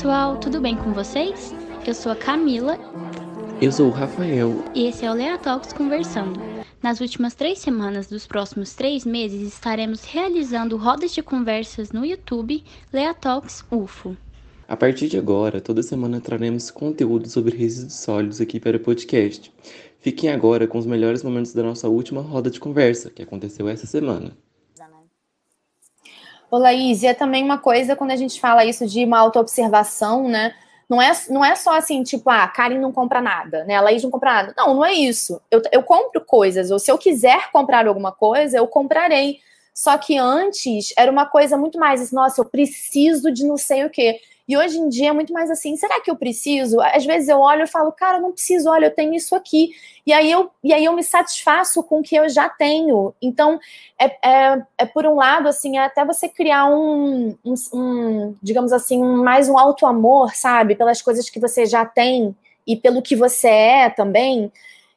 pessoal, tudo bem com vocês? Eu sou a Camila. Eu sou o Rafael. E esse é o Lea Talks Conversando. Nas últimas três semanas dos próximos três meses estaremos realizando rodas de conversas no YouTube Lea Talks UFO. A partir de agora, toda semana traremos conteúdo sobre resíduos sólidos aqui para o podcast. Fiquem agora com os melhores momentos da nossa última roda de conversa, que aconteceu essa semana. Ô, Laís, e é também uma coisa quando a gente fala isso de uma autoobservação, né? Não é, não é só assim, tipo, ah, Karen não compra nada, né? A Laís não compra nada. Não, não é isso. Eu, eu compro coisas, ou se eu quiser comprar alguma coisa, eu comprarei. Só que antes era uma coisa muito mais assim, nossa, eu preciso de não sei o quê. E hoje em dia é muito mais assim, será que eu preciso? Às vezes eu olho e falo, cara, não preciso, olha, eu tenho isso aqui. E aí eu, e aí eu me satisfaço com o que eu já tenho. Então, é, é, é por um lado, assim, é até você criar um, um, um digamos assim, mais um auto-amor, sabe? Pelas coisas que você já tem e pelo que você é também.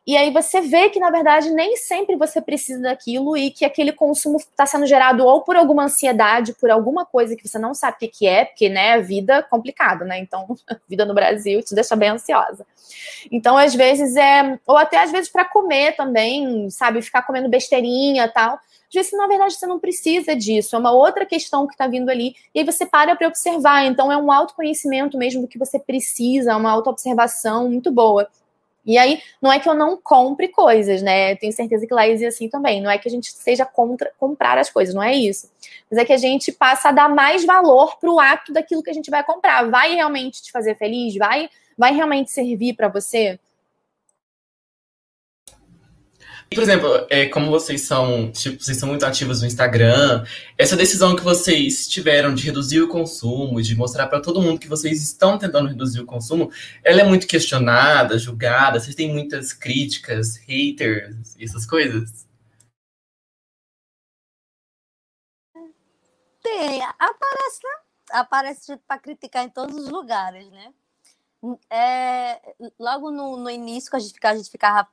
E aí você vê que, na verdade, nem sempre você precisa daquilo e que aquele consumo está sendo gerado ou por alguma ansiedade, por alguma coisa que você não sabe o que é, porque, né, a vida é complicada, né? Então, a vida no Brasil te deixa bem ansiosa. Então, às vezes é. Ou até às vezes para comer também, sabe? Ficar comendo besteirinha tal. Às vezes, na verdade, você não precisa disso, é uma outra questão que está vindo ali, e aí você para para observar. Então, é um autoconhecimento mesmo do que você precisa, uma autoobservação muito boa. E aí, não é que eu não compre coisas, né? Tenho certeza que Laís é assim também. Não é que a gente seja contra comprar as coisas, não é isso. Mas é que a gente passa a dar mais valor para o ato daquilo que a gente vai comprar. Vai realmente te fazer feliz? Vai, vai realmente servir para você? Por exemplo, é, como vocês são, tipo, vocês são muito ativos no Instagram, essa decisão que vocês tiveram de reduzir o consumo, de mostrar para todo mundo que vocês estão tentando reduzir o consumo, ela é muito questionada, julgada, vocês têm muitas críticas, haters, essas coisas? Tem, aparece? Aparece para criticar em todos os lugares, né? É, logo no, no início, a gente, a gente ficava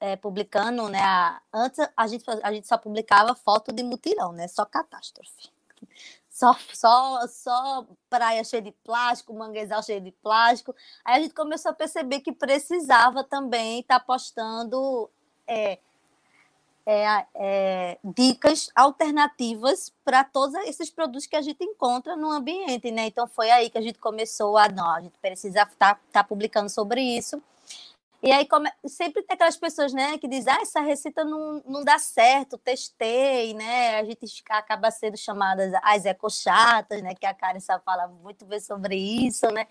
é, publicando, né? A, antes a gente, a gente só publicava foto de mutirão, né? Só catástrofe. Só, só, só praia cheia de plástico, manguezal cheio de plástico. Aí a gente começou a perceber que precisava também estar tá postando é, é, é, dicas alternativas para todos esses produtos que a gente encontra no ambiente, né? Então foi aí que a gente começou a, não, a gente precisa estar tá, tá publicando sobre isso. E aí sempre tem aquelas pessoas, né, que dizem, ah, essa receita não, não dá certo, testei, né? A gente acaba sendo chamadas as ecochatas, né? Que a Karen sabe falar muito bem sobre isso, né?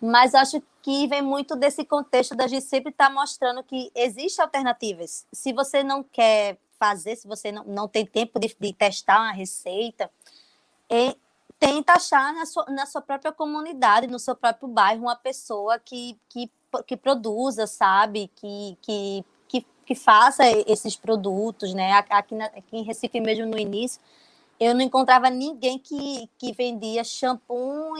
Mas acho que vem muito desse contexto da gente sempre estar tá mostrando que existem alternativas. Se você não quer fazer, se você não, não tem tempo de, de testar uma receita, e tenta achar na sua, na sua própria comunidade, no seu próprio bairro, uma pessoa que, que que produza, sabe? Que, que, que, que faça esses produtos, né? Aqui, na, aqui em Recife mesmo no início, eu não encontrava ninguém que, que vendia shampoo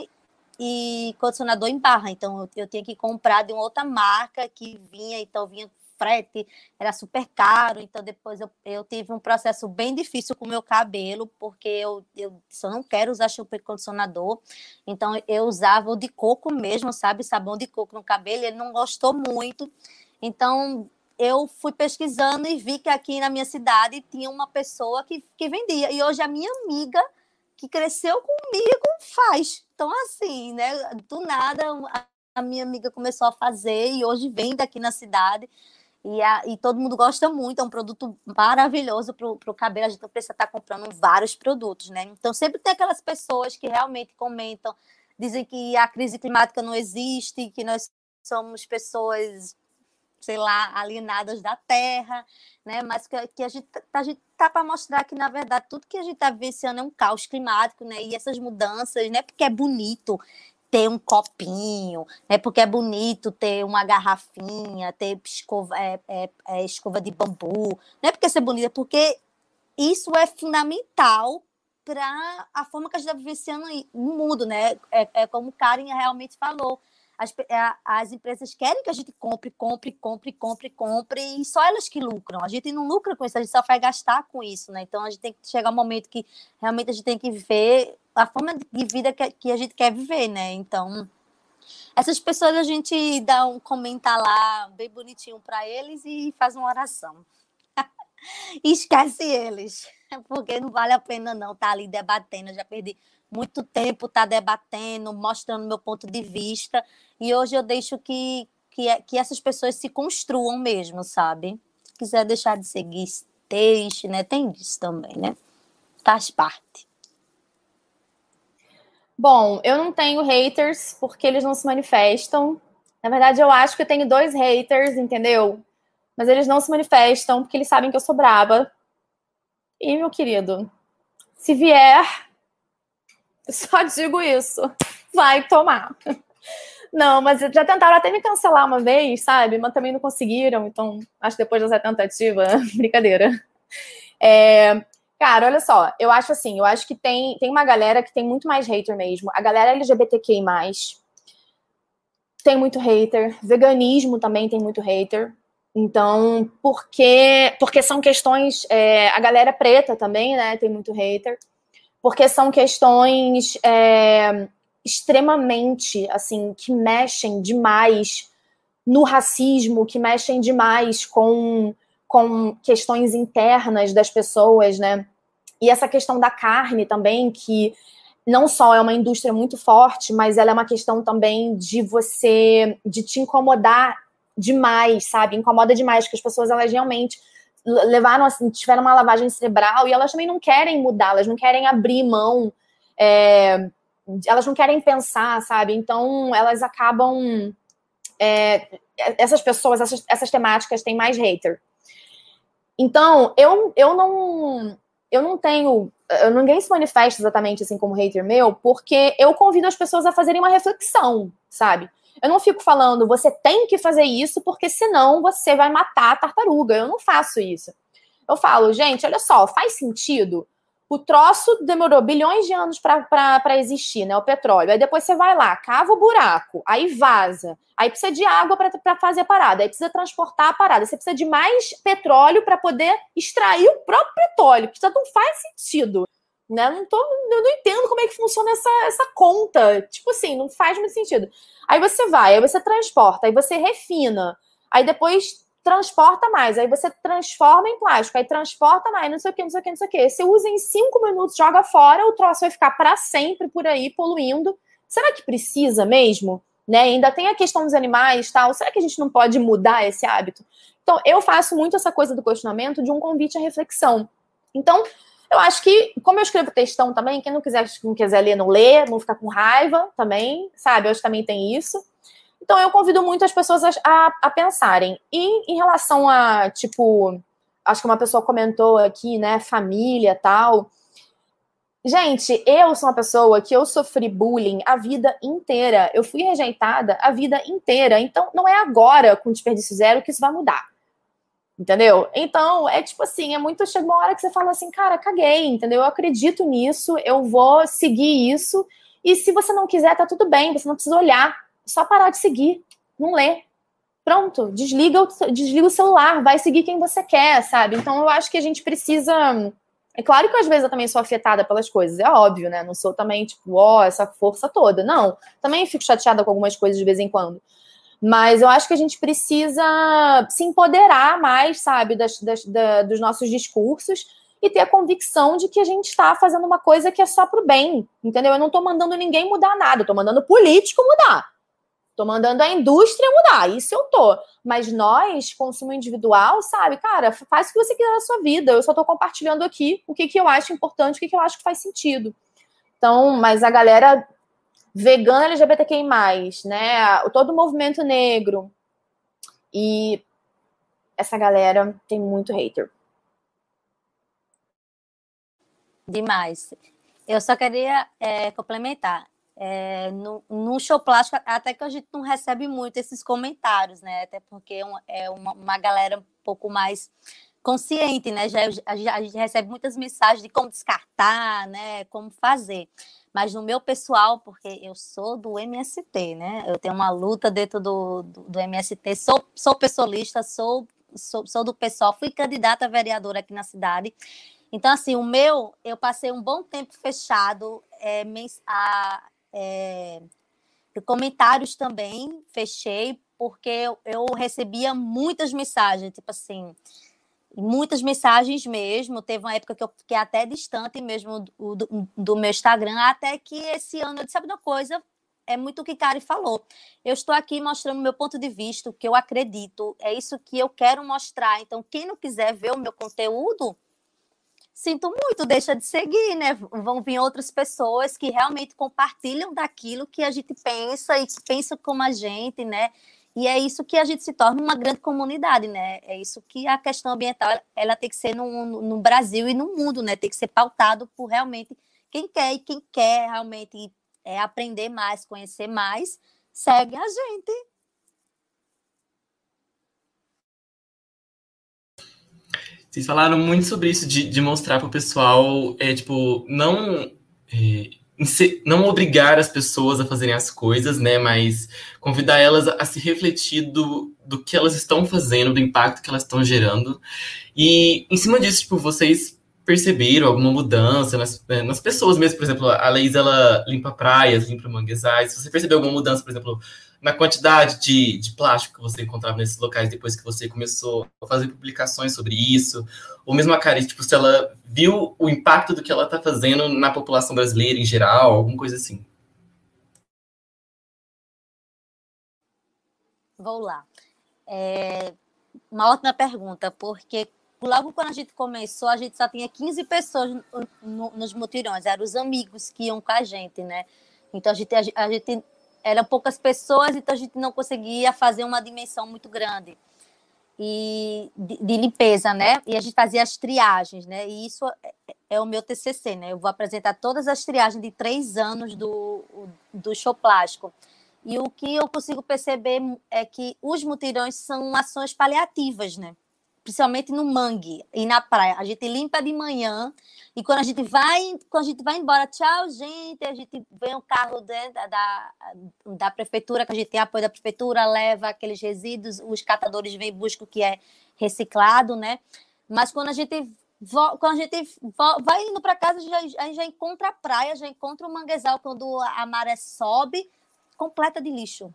e condicionador em barra. Então, eu, eu tinha que comprar de uma outra marca que vinha, então vinha frete, era super caro. Então, depois eu, eu tive um processo bem difícil com o meu cabelo, porque eu, eu só não quero usar shampoo e condicionador. Então, eu usava o de coco mesmo, sabe? Sabão de coco no cabelo. Ele não gostou muito. Então, eu fui pesquisando e vi que aqui na minha cidade tinha uma pessoa que, que vendia. E hoje a minha amiga, que cresceu comigo, faz. Então, assim, né? Do nada, a minha amiga começou a fazer e hoje vende aqui na cidade. E, a, e todo mundo gosta muito, é um produto maravilhoso para o cabelo. A gente não precisa estar tá comprando vários produtos, né? Então, sempre tem aquelas pessoas que realmente comentam, dizem que a crise climática não existe, que nós somos pessoas, sei lá, alienadas da Terra, né? Mas que, que a gente tá, tá para mostrar que, na verdade, tudo que a gente está vivenciando é um caos climático, né? E essas mudanças, né? Porque é bonito, ter um copinho, né? Porque é bonito ter uma garrafinha, ter escova, é, é, é escova de bambu, não é porque ser bonita, é porque isso é fundamental para a forma que a gente está vivenciando no mundo, né? É, é como Karen realmente falou. As, é, as, empresas querem que a gente compre, compre, compre, compre, compre, e só elas que lucram. A gente não lucra com isso, a gente só vai gastar com isso, né? Então a gente tem que chegar um momento que realmente a gente tem que ver a forma de vida que, que a gente quer viver, né? Então, Essas pessoas a gente dá um comentar lá bem bonitinho para eles e faz uma oração. esquece eles, porque não vale a pena não estar tá ali debatendo. Eu já perdi muito tempo tá debatendo, mostrando meu ponto de vista, e hoje eu deixo que, que, é, que essas pessoas se construam mesmo, sabe? Se quiser deixar de seguir, deixe, né? Tem isso também, né? Faz parte. Bom, eu não tenho haters porque eles não se manifestam. Na verdade, eu acho que eu tenho dois haters, entendeu? Mas eles não se manifestam porque eles sabem que eu sou braba. E, meu querido, se vier, só digo isso. Vai tomar. Não, mas já tentaram até me cancelar uma vez, sabe? Mas também não conseguiram. Então, acho que depois dessa tentativa, brincadeira. É, Cara, olha só, eu acho assim, eu acho que tem, tem uma galera que tem muito mais hater mesmo. A galera LGBTQI+, tem muito hater. Veganismo também tem muito hater. Então, porque, porque são questões... É, a galera preta também, né, tem muito hater. Porque são questões é, extremamente, assim, que mexem demais no racismo, que mexem demais com com questões internas das pessoas, né? E essa questão da carne também, que não só é uma indústria muito forte, mas ela é uma questão também de você, de te incomodar demais, sabe? Incomoda demais, porque as pessoas, elas realmente levaram, assim, tiveram uma lavagem cerebral e elas também não querem mudar, elas não querem abrir mão, é, elas não querem pensar, sabe? Então, elas acabam... É, essas pessoas, essas, essas temáticas têm mais hater. Então, eu, eu não eu não tenho. Ninguém se manifesta exatamente assim como hater meu, porque eu convido as pessoas a fazerem uma reflexão, sabe? Eu não fico falando, você tem que fazer isso, porque senão você vai matar a tartaruga. Eu não faço isso. Eu falo, gente, olha só, faz sentido o troço demorou bilhões de anos para existir, né? O petróleo. Aí depois você vai lá, cava o buraco, aí vaza. Aí precisa de água para fazer a parada, aí precisa transportar a parada. Você precisa de mais petróleo para poder extrair o próprio petróleo, que já não faz sentido. Né? Não tô, eu não entendo como é que funciona essa, essa conta. Tipo assim, não faz muito sentido. Aí você vai, aí você transporta, aí você refina. Aí depois transporta mais. Aí você transforma em plástico, aí transporta mais, não sei o que, não sei o que, não sei o que. Você usa em cinco minutos, joga fora, o troço vai ficar para sempre por aí poluindo. Será que precisa mesmo? Né? Ainda tem a questão dos animais tal. Será que a gente não pode mudar esse hábito? Então, eu faço muito essa coisa do questionamento de um convite à reflexão. Então, eu acho que, como eu escrevo textão também, quem não quiser, não quiser ler, não lê, não ficar com raiva também, sabe? Que também tem isso. Então, eu convido muito as pessoas a, a, a pensarem. E em relação a, tipo, acho que uma pessoa comentou aqui, né, família tal. Gente, eu sou uma pessoa que eu sofri bullying a vida inteira. Eu fui rejeitada a vida inteira. Então, não é agora, com desperdício zero, que isso vai mudar. Entendeu? Então, é tipo assim, é muito. Chega uma hora que você fala assim, cara, caguei, entendeu? Eu acredito nisso, eu vou seguir isso. E se você não quiser, tá tudo bem, você não precisa olhar só parar de seguir, não lê. Pronto, desliga o, desliga o celular, vai seguir quem você quer, sabe? Então eu acho que a gente precisa. É claro que às vezes eu também sou afetada pelas coisas, é óbvio, né? Não sou também, tipo, ó, oh, essa força toda. Não. Também fico chateada com algumas coisas de vez em quando. Mas eu acho que a gente precisa se empoderar mais, sabe, das, das, da, dos nossos discursos e ter a convicção de que a gente está fazendo uma coisa que é só pro bem, entendeu? Eu não estou mandando ninguém mudar nada, tô mandando político mudar. Tô mandando a indústria mudar, isso eu tô. Mas nós, consumo individual, sabe, cara, faz o que você quiser na sua vida. Eu só tô compartilhando aqui o que, que eu acho importante, o que, que eu acho que faz sentido. Então, mas a galera vegana LGBTQI, né? Todo o movimento negro. E essa galera tem muito hater. Demais. Eu só queria é, complementar é, no, no show plástico, até que a gente não recebe muito esses comentários, né? Até porque é uma, é uma, galera um pouco mais consciente, né? Já, já, a gente recebe muitas mensagens de como descartar, né? Como fazer. Mas no meu pessoal, porque eu sou do MST, né? Eu tenho uma luta dentro do, do, do MST, sou, sou pessoalista, sou, sou, sou do pessoal, fui candidata a vereadora aqui na cidade. Então, assim, o meu, eu passei um bom tempo fechado é, a, é, Comentários também, fechei, porque eu, eu recebia muitas mensagens, tipo assim, muitas mensagens mesmo. Teve uma época que eu fiquei até distante mesmo do, do, do, meu Instagram, até que esse ano eu disse, sabe uma coisa? É muito o que Kari falou. Eu estou aqui mostrando meu ponto de vista, o que eu acredito, é isso que eu quero mostrar. Então, quem não quiser ver o meu conteúdo, sinto muito, deixa de seguir, né? Vão vir outras pessoas que realmente compartilham daquilo que a gente pensa e que pensa como a gente, né? E é isso que a gente se torna uma grande comunidade, né? É isso que a questão ambiental ela tem que ser no, no Brasil e no mundo, né? Tem que ser pautado por realmente quem quer e quem quer realmente é, aprender mais, conhecer mais, segue a gente. Vocês falaram muito sobre isso de, de mostrar para o pessoal, é, tipo, não é, não obrigar as pessoas a fazerem as coisas, né? Mas convidar elas a, se refletir do, do que elas estão fazendo, do impacto que elas estão gerando. E em cima disso, tipo, vocês perceberam alguma mudança nas, né, nas pessoas mesmo? Por exemplo, a Leís, ela limpa praias, limpa manguezais. Você percebeu alguma mudança, por exemplo, na quantidade de, de plástico que você encontrava nesses locais depois que você começou a fazer publicações sobre isso? Ou mesmo a Cari, tipo, se ela viu o impacto do que ela está fazendo na população brasileira em geral, alguma coisa assim? Vou lá. É uma ótima pergunta, porque logo quando a gente começou, a gente só tinha 15 pessoas no, no, nos mutirões, eram os amigos que iam com a gente, né? Então a gente, a, a gente eram poucas pessoas, então a gente não conseguia fazer uma dimensão muito grande e de, de, limpeza, né? E a gente fazia as triagens, né? E isso é, é, o meu TCC, né? Eu vou apresentar todas as triagens de três anos do, do show plástico. E o que eu consigo perceber é que os mutirões são ações paliativas, né? Principalmente no mangue e na praia. A gente limpa de manhã e quando a gente vai, quando a gente vai embora, tchau, gente, a gente vem o um carro da, da, da prefeitura, que a gente tem apoio da prefeitura, leva aqueles resíduos, os catadores vêm buscam o que é reciclado, né? Mas quando a gente quando a gente vai indo para casa, a gente já encontra a praia, já encontra o manguezal quando a maré sobe, completa de lixo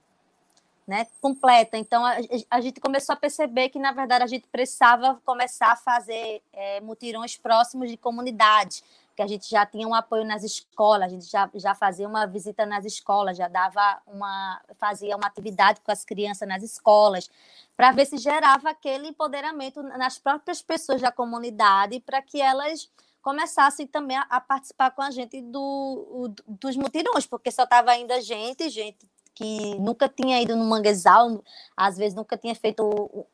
né, completa. Então, a, a, gente começou a perceber que, na verdade, a gente precisava começar a fazer é, mutirões próximos de comunidade, que a gente já tinha um apoio nas escolas, a gente já, já fazia uma visita nas escolas, já dava uma, fazia uma atividade com as crianças nas escolas, para ver se gerava aquele empoderamento nas próprias pessoas da comunidade, para que elas começassem também a, a, participar com a gente do, o, dos mutirões, porque só estava ainda gente, gente que nunca tinha ido no manguezal, às vezes nunca tinha feito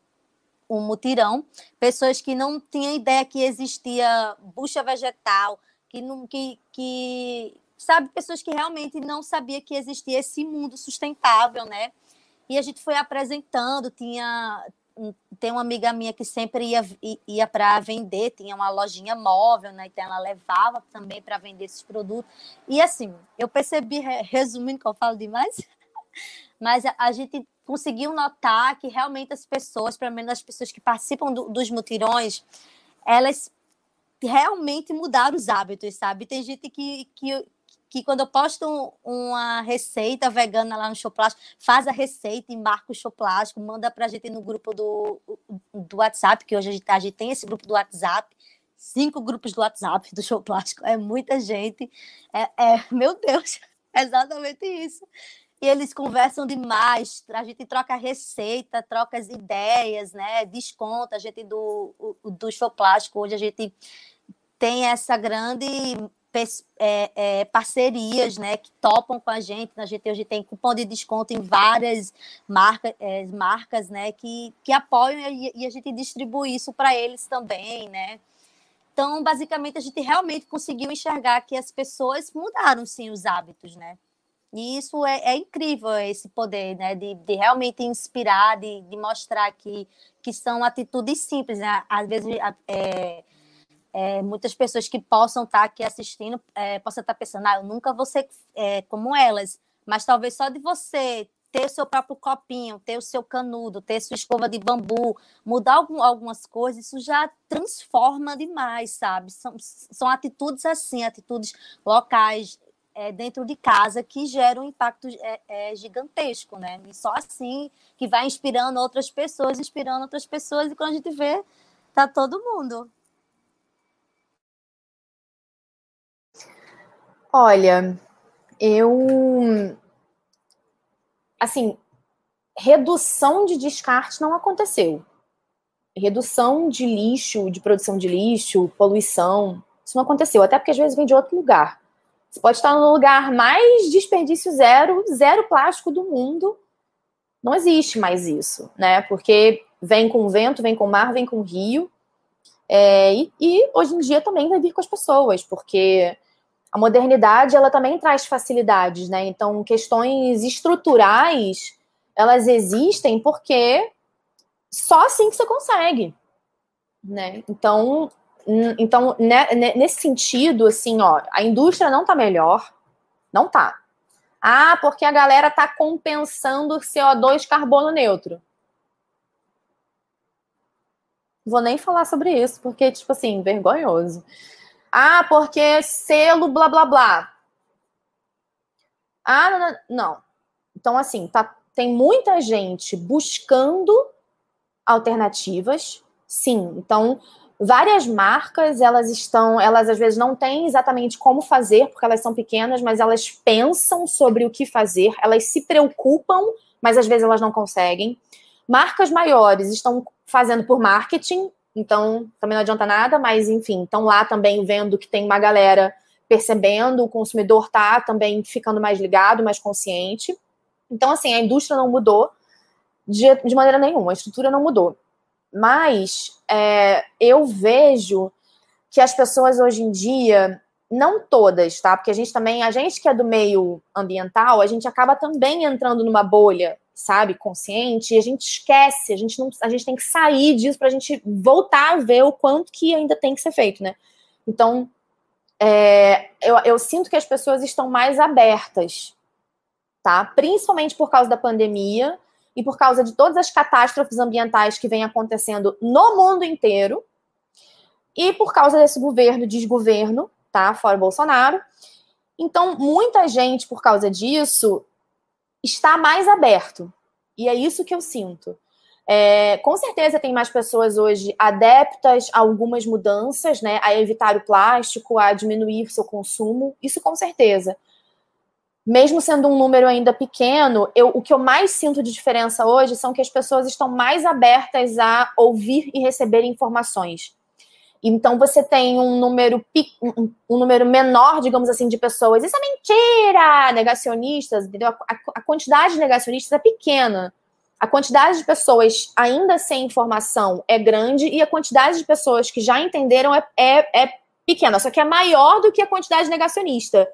um mutirão, pessoas que não tinham ideia que existia bucha vegetal, que não que, que sabe pessoas que realmente não sabia que existia esse mundo sustentável, né? E a gente foi apresentando, tinha tem uma amiga minha que sempre ia, ia para vender, tinha uma lojinha móvel, né? Então ela levava também para vender esses produtos. E assim, eu percebi, resumindo que eu falo demais, mas a, a, gente conseguiu notar que realmente as pessoas, pelo menos as pessoas que participam do, dos mutirões, elas realmente mudaram os hábitos, sabe? Tem gente que, que, que quando eu posto uma receita vegana lá no show plástico, faz a receita e marca o show plástico, manda a gente no grupo do, do WhatsApp, que hoje a gente, a gente tem esse grupo do WhatsApp, cinco grupos do WhatsApp do show plástico, é muita gente, é, é meu Deus, é exatamente isso e eles conversam demais, a gente troca receita, troca as ideias, né? Desconta, a gente do, do show plástico, hoje a gente tem essa grande é, é, parcerias, né, que topam com a gente. A gente hoje tem cupom de desconto em várias marca, é, marcas, né, que, que apoiam e, e a gente distribui isso para eles também, né. Então, basicamente, a gente realmente conseguiu enxergar que as pessoas mudaram sim os hábitos, né. E isso é, é incrível, esse poder, né? De, de realmente inspirar, de, de, mostrar que, que são atitudes simples, né? Às vezes, é, é, muitas pessoas que possam estar aqui assistindo é, possam estar pensando, ah, eu nunca vou ser é, como elas, mas talvez só de você ter o seu próprio copinho, ter o seu canudo, ter sua escova de bambu, mudar algum, algumas coisas, isso já transforma demais, sabe? São, são atitudes assim, atitudes locais, é, dentro de casa que gera um impacto é, é, gigantesco, né? E só assim que vai inspirando outras pessoas, inspirando outras pessoas, e quando a gente vê, tá todo mundo. Olha, eu. Assim, redução de descarte não aconteceu. Redução de lixo, de produção de lixo, poluição, isso não aconteceu. Até porque às vezes vem de outro lugar. Você pode estar no lugar mais desperdício zero, zero plástico do mundo. Não existe mais isso, né? Porque vem com vento, vem com mar, vem com rio. É, e, e, hoje em dia também vai vir com as pessoas, porque a modernidade ela também traz facilidades, né? Então, questões estruturais elas existem porque só assim que você consegue, né? Então, então né, nesse sentido, assim, ó, a indústria não tá melhor, não tá. Ah, porque a galera tá compensando CO2 carbono neutro. Vou nem falar sobre isso, porque, tipo assim, vergonhoso. Ah, porque selo blá blá blá. Ah, não, não. Então, assim, tá, tem muita gente buscando alternativas, sim. Então, várias marcas, elas estão, elas às vezes não têm exatamente como fazer, porque elas são pequenas, mas elas pensam sobre o que fazer, elas se preocupam, mas às vezes elas não conseguem. Marcas maiores estão fazendo por marketing, então também não adianta nada, mas enfim, estão lá também vendo que tem uma galera percebendo, o consumidor tá também ficando mais ligado, mais consciente. Então, assim, a indústria não mudou de, de maneira nenhuma, a estrutura não mudou. Mas é, eu vejo que as pessoas hoje em dia, não todas, tá? Porque a gente também, a gente que é do meio ambiental, a gente acaba também entrando numa bolha, sabe, consciente, e a gente esquece, a gente não, a gente tem que sair disso para a gente voltar a ver o quanto que ainda tem que ser feito, né? Então, é, eu, eu sinto que as pessoas estão mais abertas tá? Principalmente por causa da pandemia e por causa de todas as catástrofes ambientais que vêm acontecendo no mundo inteiro e por causa desse governo desgoverno, tá? Fora Bolsonaro. Então, muita gente, por causa disso, está mais aberto. E é isso que eu sinto. É, com certeza tem mais pessoas hoje adeptas a algumas mudanças, né? A evitar o plástico, a diminuir seu consumo. Isso com certeza mesmo sendo um número ainda pequeno, eu, o que eu mais sinto de diferença hoje são que as pessoas estão mais abertas a ouvir e receber informações. Então você tem um número, um, número menor, digamos assim, de pessoas. Isso é mentira! Negacionistas, entendeu? A, a quantidade de negacionistas é pequena. A quantidade de pessoas ainda sem informação é grande e a quantidade de pessoas que já entenderam é, é, é pequena, só que é maior do que a quantidade de negacionista.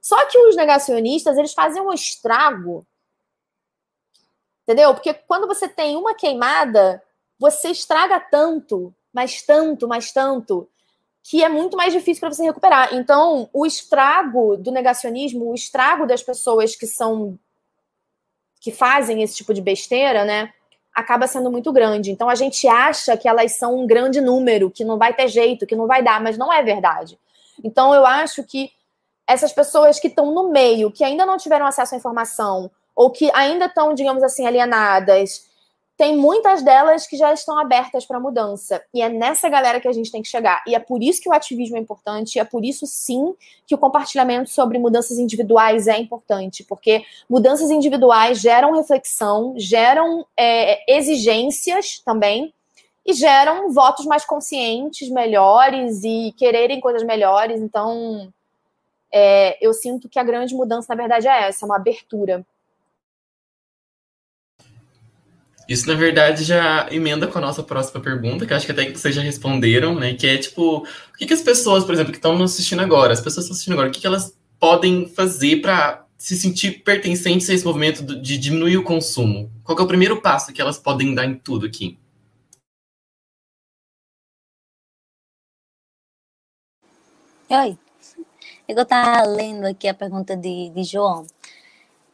Só que os negacionistas, eles fazem um estrago. Entendeu? Porque quando você tem uma queimada, você estraga tanto, mas tanto, mas tanto, que é muito mais difícil para você recuperar. Então, o estrago do negacionismo, o estrago das pessoas que são que fazem esse tipo de besteira, né, acaba sendo muito grande. Então a gente acha que elas são um grande número, que não vai ter jeito, que não vai dar, mas não é verdade. Então eu acho que essas pessoas que estão no meio, que ainda não tiveram acesso à informação, ou que ainda estão, digamos assim, alienadas, tem muitas delas que já estão abertas para mudança. E é nessa galera que a gente tem que chegar. E é por isso que o ativismo é importante, e é por isso, sim, que o compartilhamento sobre mudanças individuais é importante, porque mudanças individuais geram reflexão, geram é, exigências também, e geram votos mais conscientes, melhores, e quererem coisas melhores. Então, é, eu sinto que a grande mudança, na verdade, é essa, uma abertura. Isso, na verdade, já emenda com a nossa próxima pergunta, que acho que até que vocês já responderam, né? Que é tipo, o que, que as pessoas, por exemplo, que estão nos assistindo agora, as pessoas que estão assistindo agora, o que, que elas podem fazer para se sentir pertencentes a esse movimento de diminuir o consumo? Qual é o primeiro passo que elas podem dar em tudo aqui? Oi, eu estava lendo aqui a pergunta de, de João.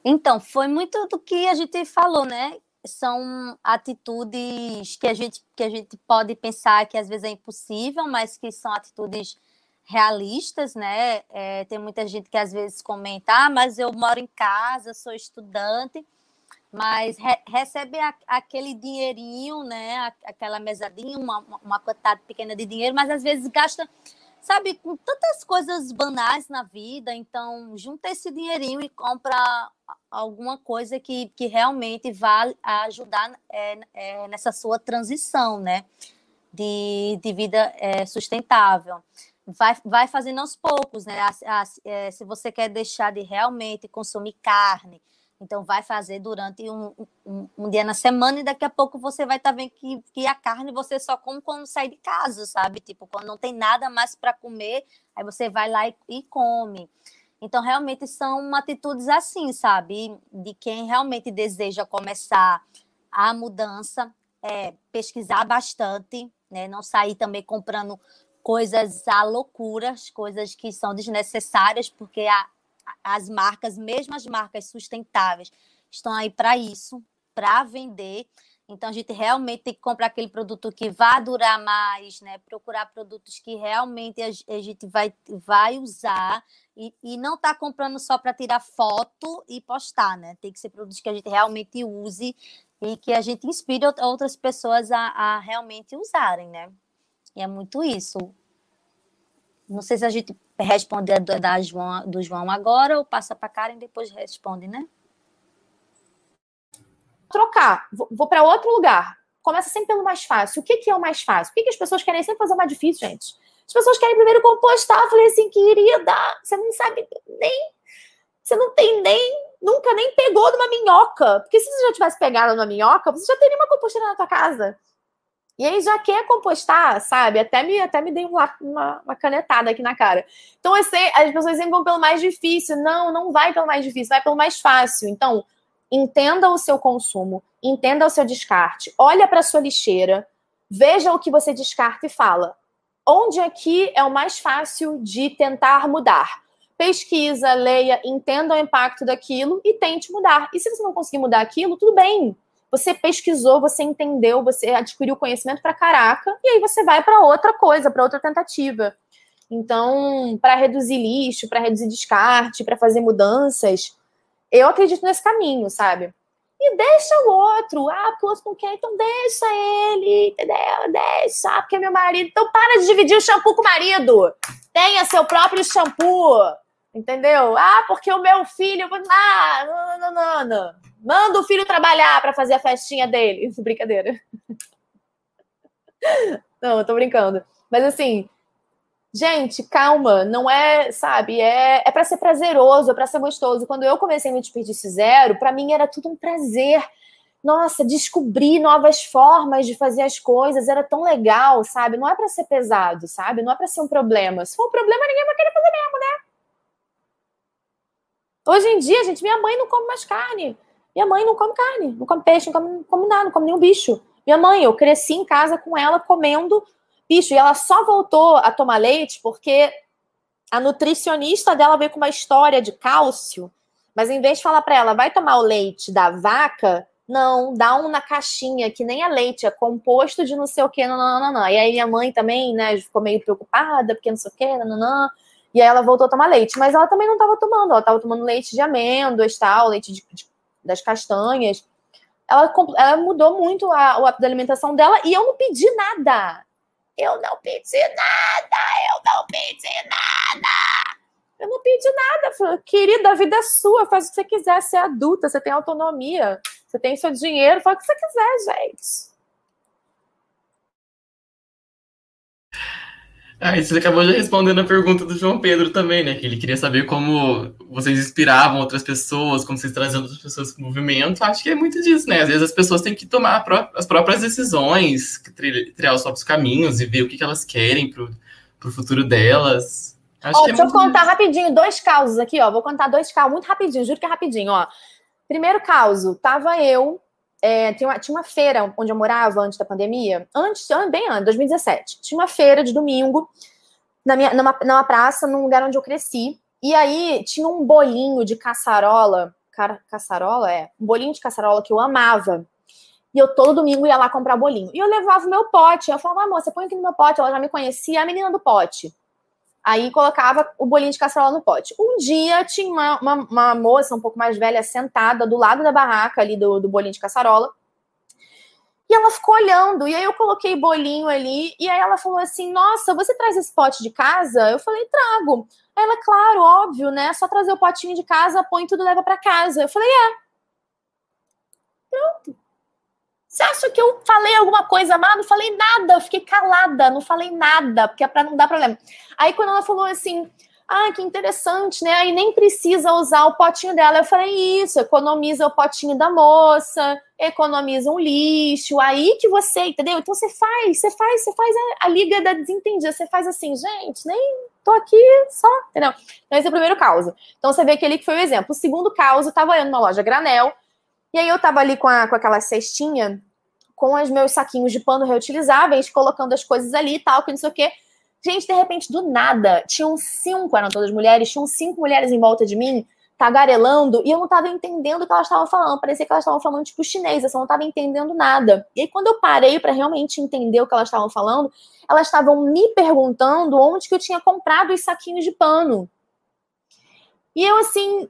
Então, foi muito do que a gente falou, né? São atitudes que a gente, que a gente pode pensar que às vezes é impossível, mas que são atitudes realistas, né? É, tem muita gente que às vezes comenta, ah, mas eu moro em casa, sou estudante, mas re recebe a, aquele dinheirinho, né? Aquela mesadinha, uma, uma quantidade pequena de dinheiro, mas às vezes gasta, sabe, com tantas coisas banais na vida. Então, junta esse dinheirinho e compra alguma coisa que, que realmente vai ajudar é, é, nessa sua transição, né? De, de vida é, sustentável vai, vai fazendo aos poucos, né? é, se você quer deixar de realmente consumir carne, então vai fazer durante um, um, um, dia na semana e daqui a pouco você vai estar tá vendo que, que a carne você só come quando sai de casa, sabe? Tipo, quando não tem nada mais para comer, aí você vai lá e, e come. Então, realmente são atitudes assim, sabe? De quem realmente deseja começar a mudança, é, pesquisar bastante, né? Não sair também comprando coisas a loucuras, coisas que são desnecessárias, porque a, as marcas, mesmo as marcas sustentáveis, estão aí para isso, para vender. Então a gente realmente tem que comprar aquele produto que vai durar mais, né? Procurar produtos que realmente a, gente vai, vai usar e, e não tá comprando só para tirar foto e postar, né? Tem que ser produtos que a gente realmente use e que a gente inspire outras pessoas a, a realmente usarem, né? E é muito isso. Não sei se a gente responde a da João, do João agora ou passa para Karen e depois responde, né? Trocar. Vou, vou para outro lugar. Começa sempre pelo mais fácil. O que, que é o mais fácil? O que, que as pessoas querem sempre fazer o mais difícil, gente? As pessoas querem primeiro compostar. Eu falei assim, querida, você não sabe nem. Você não tem nem. Nunca nem pegou numa minhoca. Porque se você já tivesse pegado numa minhoca, você já teria uma composteira na tua casa. E aí já quer compostar, sabe? Até me, até me dei uma, uma, uma canetada aqui na cara. Então, as pessoas sempre vão pelo mais difícil. Não, não vai pelo mais difícil, vai pelo mais fácil. Então, entenda o seu consumo, entenda o seu descarte, olha para sua lixeira, veja o que você descarta e fala. Onde aqui é o mais fácil de tentar mudar? Pesquisa, leia, entenda o impacto daquilo e tente mudar. E se você não conseguir mudar aquilo, tudo bem você pesquisou, você entendeu, você adquiriu conhecimento para caraca, e aí você vai para outra coisa, para outra tentativa. Então, para reduzir lixo, para reduzir descarte, para fazer mudanças, eu acredito nesse caminho, sabe? E deixa o outro. Ah, porque o outro não quer, então deixa ele, entendeu? Deixa, ah, porque é meu marido. Então para de dividir o shampoo com o marido. Tenha seu próprio shampoo. Entendeu? Ah, porque o meu filho. Ah, não, não, não, não. Manda o filho trabalhar para fazer a festinha dele. Brincadeira. Não, eu tô brincando. Mas assim, gente, calma, não é, sabe, é, é para ser prazeroso, é para ser gostoso. Quando eu comecei no Desperdício Zero, para mim era tudo um prazer. Nossa, descobrir novas formas de fazer as coisas era tão legal, sabe? Não é para ser pesado, sabe? Não é para ser um problema. Se for um problema, ninguém vai querer fazer mesmo, né? Hoje em dia, gente, minha mãe não come mais carne. Minha mãe não come carne, não come peixe, não come, não come nada, não come nenhum bicho. Minha mãe, eu cresci em casa com ela comendo bicho. E ela só voltou a tomar leite porque a nutricionista dela veio com uma história de cálcio. Mas em vez de falar para ela, vai tomar o leite da vaca, não, dá um na caixinha, que nem é leite, é composto de não sei o que, não, não, não, não. E aí minha mãe também, né, ficou meio preocupada, porque não sei o que, não, não, não. E aí ela voltou a tomar leite, mas ela também não estava tomando, ela estava tomando leite de amêndoas, tal, leite de, de, das castanhas. Ela, ela mudou muito a, o hábito da alimentação dela e eu não pedi nada. Eu não pedi nada, eu não pedi nada. Eu não pedi nada. Querida, a vida é sua, faz o que você quiser, você é adulta, você tem autonomia, você tem seu dinheiro, faz o que você quiser, gente. Ah, você acabou já respondendo a pergunta do João Pedro também, né? Que ele queria saber como vocês inspiravam outras pessoas, como vocês traziam outras pessoas para o movimento. Acho que é muito disso, né? Às vezes as pessoas têm que tomar as próprias decisões, criar os próprios caminhos e ver o que elas querem para o futuro delas. Acho ó, é deixa eu contar isso. rapidinho dois causos aqui, ó. Vou contar dois casos muito rapidinho, juro que é rapidinho, ó. Primeiro caso, tava eu é, tinha, uma, tinha uma feira onde eu morava antes da pandemia, antes, bem antes, 2017. Tinha uma feira de domingo na minha, numa, numa praça, num lugar onde eu cresci. E aí tinha um bolinho de caçarola, cara, caçarola é, um bolinho de caçarola que eu amava. E eu todo domingo ia lá comprar bolinho. E eu levava o meu pote. Eu falava, amor, você põe aqui no meu pote. Ela já me conhecia, a menina do pote. Aí colocava o bolinho de caçarola no pote. Um dia tinha uma, uma, uma, moça um pouco mais velha sentada do lado da barraca ali do, do bolinho de caçarola. E ela ficou olhando, e aí eu coloquei bolinho ali, e aí ela falou assim: Nossa, você traz esse pote de casa? Eu falei: Trago. Aí ela, claro, óbvio, né? Só trazer o potinho de casa, põe tudo leva para casa. Eu falei: É. Pronto. Você acha que eu falei alguma coisa má? Não falei nada, eu fiquei calada, não falei nada, porque é para não dar problema. Aí quando ela falou assim, ah, que interessante, né? Aí nem precisa usar o potinho dela. Eu falei, isso, economiza o potinho da moça, economiza um lixo, aí que você, entendeu? Então você faz, você faz, você faz a, a liga da desentendida, você faz assim, gente, nem tô aqui só, entendeu? Então esse é o primeiro caso. Então você vê aquele que foi o exemplo. O segundo caso, eu tava eu numa loja granel, e aí eu tava ali com, a, com aquela cestinha com os meus saquinhos de pano reutilizáveis, colocando as coisas ali e tal, que não sei o quê. Gente, de repente, do nada, tinham cinco, eram todas mulheres, tinham cinco mulheres em volta de mim, tagarelando, e eu não tava entendendo o que elas estavam falando. Parecia que elas estavam falando, tipo, chinês, eu não tava entendendo nada. E aí, quando eu parei para realmente entender o que elas estavam falando, elas estavam me perguntando onde que eu tinha comprado os saquinhos de pano. E eu, assim,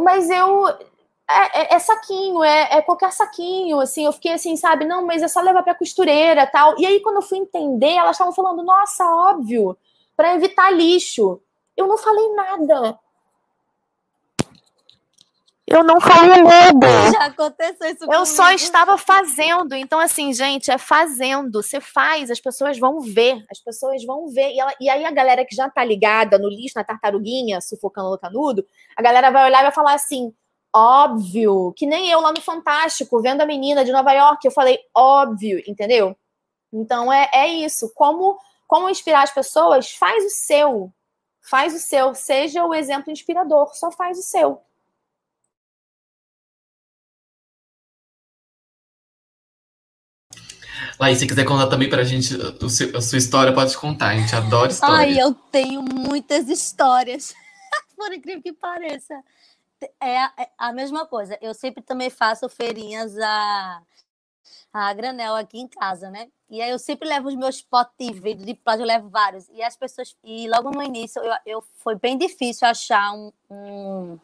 mas eu é, é, é, saquinho, é, é, qualquer saquinho, assim, eu fiquei assim, sabe, não, mas é só levar pra costureira tal. E aí, quando eu fui entender, elas estavam falando, nossa, óbvio, para evitar lixo. Eu não falei nada. Eu não falei nada. Já aconteceu isso Eu só estava fazendo. Então, assim, gente, é fazendo. Você faz, as pessoas vão ver. As pessoas vão ver. E, ela, e aí a galera que já tá ligada no lixo, na tartaruguinha, sufocando no canudo, a galera vai olhar e vai falar assim: óbvio, que nem eu lá no Fantástico, vendo a menina de Nova York, eu falei óbvio, entendeu? Então é, é isso. Como, como inspirar as pessoas? Faz o seu. Faz o seu. Seja o exemplo inspirador. Só faz o seu. Laís, se quiser contar também pra gente a sua história, pode contar. A gente adora história. Ai, eu tenho muitas histórias. Por incrível que pareça é a, é a mesma coisa. Eu sempre também faço feirinhas a, a granel aqui em casa, né? E aí eu sempre levo os meus potes de vidro, de plástico, eu levo vários. E as pessoas. E logo no início eu, eu foi bem difícil achar um, um,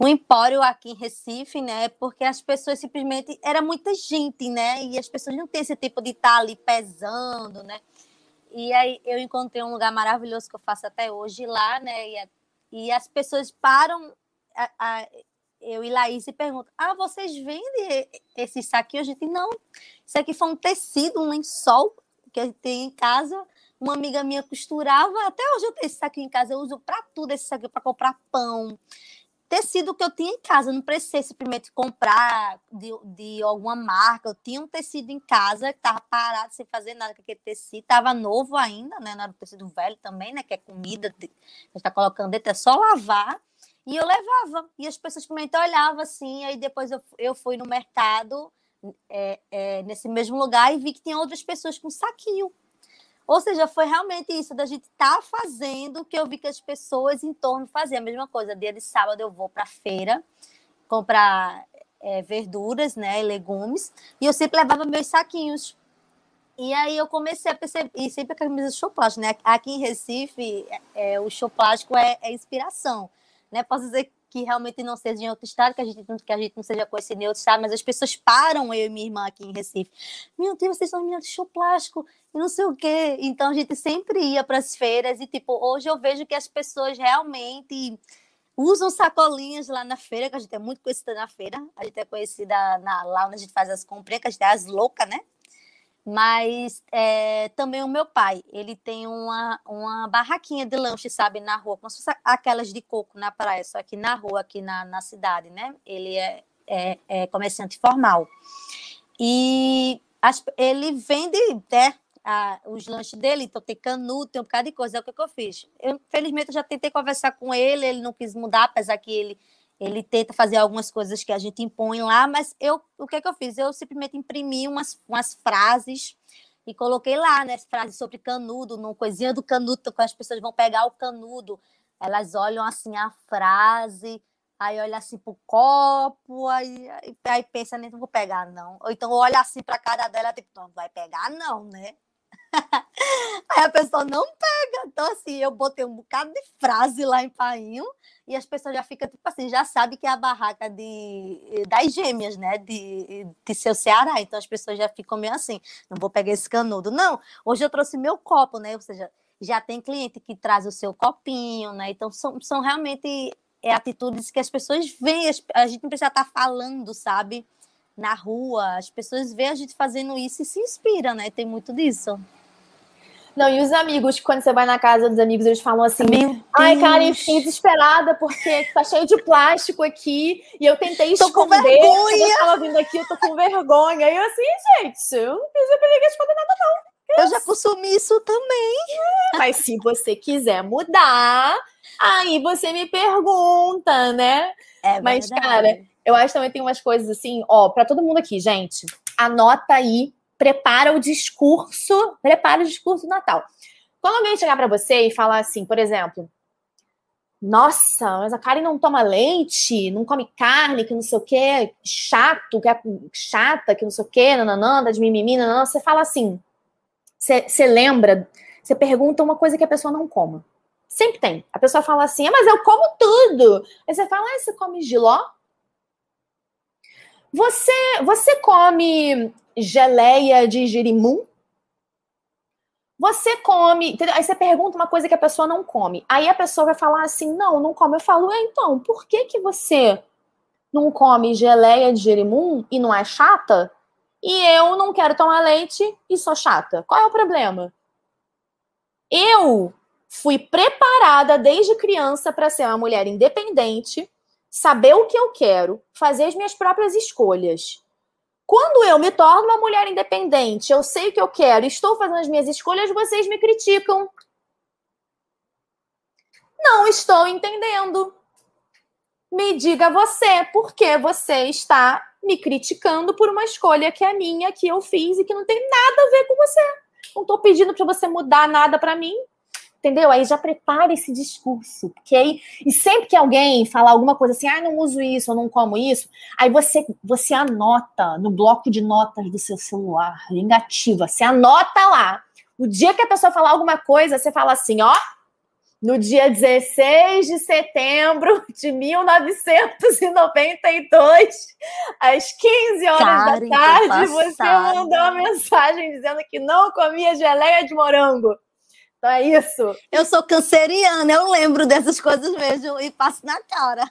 um empório aqui em Recife, né? Porque as pessoas simplesmente. Era muita gente, né? E as pessoas não têm esse tipo de estar ali pesando, né? E aí eu encontrei um lugar maravilhoso que eu faço até hoje lá, né? E, e as pessoas param a, a, eu e Laís perguntam: Ah, vocês vendem esse saquinho? A gente, não. Isso aqui foi um tecido, um lençol que a gente tem em casa. Uma amiga minha costurava, até hoje eu tenho esse saquinho em casa, eu uso para tudo esse saquinho, para comprar pão. Tecido que eu tinha em casa, não precisei simplesmente comprar de, de alguma marca. Eu tinha um tecido em casa que estava parado, sem fazer nada com aquele tecido, estava novo ainda, né? Não era um tecido velho também, né? Que é comida, gente está colocando dentro, é só lavar e eu levava. E as pessoas simplesmente olhavam assim. Aí depois eu, eu fui no mercado, é, é, nesse mesmo lugar, e vi que tinha outras pessoas com saquinho. Ou seja, foi realmente isso da gente estar tá fazendo que eu vi que as pessoas em torno faziam a mesma coisa. Dia de sábado eu vou para a feira comprar é, verduras, né, legumes, e eu sempre levava meus saquinhos. E aí eu comecei a perceber, e sempre a camisa de show plástico, né? Aqui em Recife, é, o show plástico é, é inspiração né? Posso dizer que realmente não seja em outro estado, que a gente, que a gente não seja conhecido em outro estado, mas as pessoas param eu e minha irmã aqui em Recife. Meu Deus, vocês são meninas de show plástico e não sei o quê. Então a gente sempre ia para as feiras e, tipo, hoje eu vejo que as pessoas realmente usam sacolinhas lá na feira, que a gente é muito conhecida na feira. A gente é conhecida na, lá onde a gente faz as compras, que a gente é as loucas, né? Mas é, também o meu pai, ele tem uma, uma barraquinha de lanche, sabe, na rua, como se fosse aquelas de coco na praia, só que na rua, aqui na, na cidade, né? Ele é, é, é comerciante formal. E as, ele vende né, a, os lanches dele, então tem canudo, tem um bocado de coisa. É o que, que eu fiz. Eu, felizmente, eu já tentei conversar com ele, ele não quis mudar, apesar que ele ele tenta fazer algumas coisas que a gente impõe lá, mas eu, o que, é que eu fiz? Eu simplesmente imprimi umas, umas frases e coloquei lá, né? Frases sobre canudo, no coisinha do canudo, quando as pessoas vão pegar o canudo, elas olham assim a frase, aí olha assim pro copo, aí, aí, aí pensa, nem vou pegar, não. Ou então olha assim para cara dela, tipo, não vai pegar, não, né? Aí a pessoa não pega. Então, assim, eu botei um bocado de frase lá em Painho e as pessoas já ficam, tipo assim, já sabem que é a barraca de, das gêmeas, né? De, de seu Ceará. Então as pessoas já ficam meio assim, não vou pegar esse canudo. Não, hoje eu trouxe meu copo, né? Ou seja, já tem cliente que traz o seu copinho, né? Então são, são realmente é, atitudes que as pessoas veem, a gente não precisa estar falando, sabe? Na rua, as pessoas veem a gente fazendo isso e se inspiram, né? Tem muito disso. Não, e os amigos, quando você vai na casa dos amigos, eles falam assim: Ai, cara, eu fiquei desesperada porque tá cheio de plástico aqui e eu tentei tô esconder. Com vergonha. Eu tava vindo aqui, eu tô com vergonha. E eu assim, gente, eu não precisa pegar esconder nada, não. Eu já consumi isso também. É, mas se você quiser mudar, aí você me pergunta, né? É mas, cara, eu acho que também tem umas coisas assim, ó, para todo mundo aqui, gente, anota aí prepara o discurso, prepara o discurso do Natal. Quando alguém chegar para você e falar assim, por exemplo, nossa, mas a Karen não toma leite, não come carne, que não sei o quê, chato, que é chata, que não sei o quê, nananã, de mimimi, nananã, você fala assim, você, lembra, você pergunta uma coisa que a pessoa não coma. Sempre tem. A pessoa fala assim, ah, mas eu como tudo. Aí você fala, ah, você come giló? Você, você come geleia de girimum? Você come, entendeu? aí você pergunta uma coisa que a pessoa não come. Aí a pessoa vai falar assim: "Não, não come". Eu falo: é, "Então, por que que você não come geleia de girimum e não é chata? E eu não quero tomar leite e sou chata. Qual é o problema?" Eu fui preparada desde criança para ser uma mulher independente, saber o que eu quero, fazer as minhas próprias escolhas. Quando eu me torno uma mulher independente, eu sei o que eu quero, estou fazendo as minhas escolhas, vocês me criticam. Não estou entendendo. Me diga você, por que você está me criticando por uma escolha que é minha, que eu fiz e que não tem nada a ver com você. Não estou pedindo para você mudar nada para mim entendeu? Aí já prepara esse discurso, porque aí, e sempre que alguém falar alguma coisa assim, ah, não uso isso, eu não como isso, aí você, você anota no bloco de notas do seu celular, negativa, você anota lá. O dia que a pessoa falar alguma coisa, você fala assim, ó, no dia 16 de setembro de 1992, às 15 horas Karen, da tarde, você mandou uma mensagem dizendo que não comia geleia de morango. Então é isso. Eu sou canceriana, eu lembro dessas coisas mesmo e passo na cara.